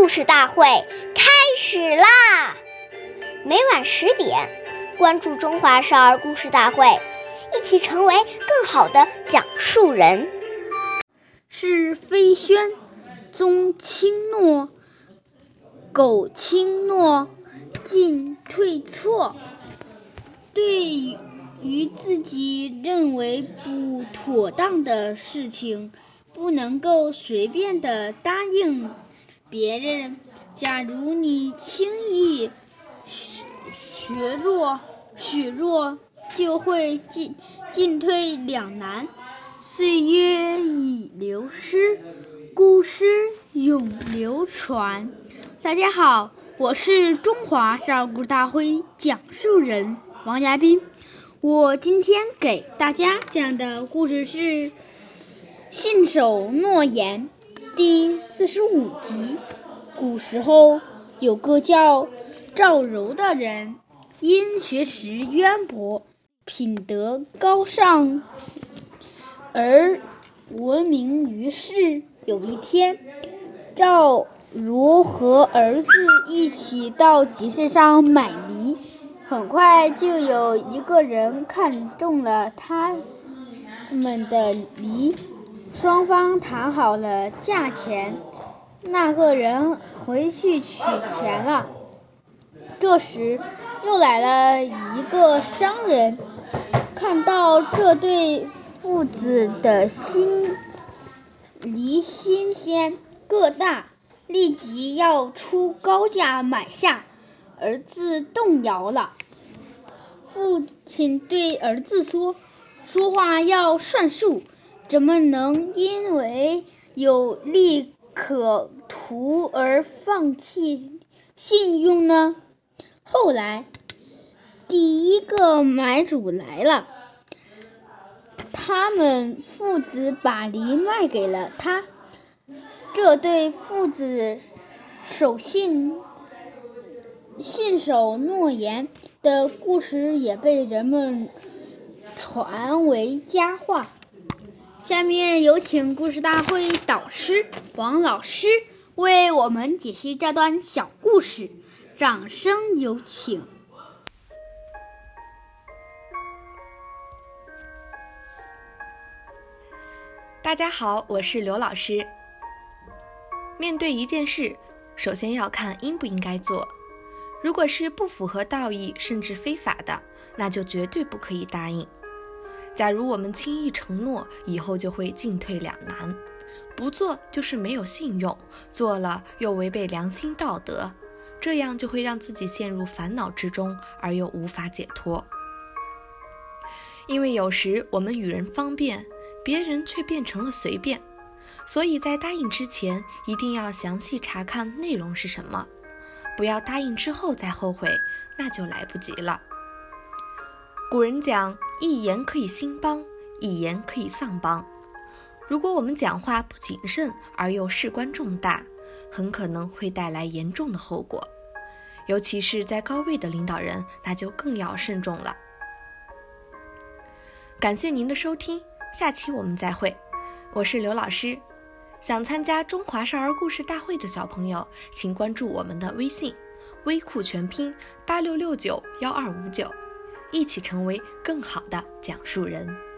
故事大会开始啦！每晚十点，关注《中华少儿故事大会》，一起成为更好的讲述人。是飞轩，宗轻诺，苟轻诺，进退错。对于自己认为不妥当的事情，不能够随便的答应别人。假如你轻易学学弱许弱，就会进进退两难。岁月已流失，故事永流传。大家好，我是中华少儿故事大会讲述人。王亚斌，我今天给大家讲的故事是《信守诺言》第四十五集。古时候有个叫赵柔的人，因学识渊博、品德高尚而闻名于世。有一天，赵柔和儿子一起到集市上买梨。很快就有一个人看中了他们的梨，双方谈好了价钱。那个人回去取钱了。这时，又来了一个商人，看到这对父子的新梨新鲜个大，立即要出高价买下。儿子动摇了。父亲对儿子说：“说话要算数，怎么能因为有利可图而放弃信用呢？”后来，第一个买主来了，他们父子把梨卖给了他。这对父子守信、信守诺言。的故事也被人们传为佳话。下面有请故事大会导师王老师为我们解析这段小故事，掌声有请。大家好，我是刘老师。面对一件事，首先要看应不应该做。如果是不符合道义甚至非法的，那就绝对不可以答应。假如我们轻易承诺，以后就会进退两难。不做就是没有信用，做了又违背良心道德，这样就会让自己陷入烦恼之中，而又无法解脱。因为有时我们与人方便，别人却变成了随便，所以在答应之前，一定要详细查看内容是什么。不要答应之后再后悔，那就来不及了。古人讲：“一言可以兴邦，一言可以丧邦。”如果我们讲话不谨慎而又事关重大，很可能会带来严重的后果。尤其是在高位的领导人，那就更要慎重了。感谢您的收听，下期我们再会。我是刘老师。想参加中华少儿故事大会的小朋友，请关注我们的微信“微库全拼八六六九幺二五九”，一起成为更好的讲述人。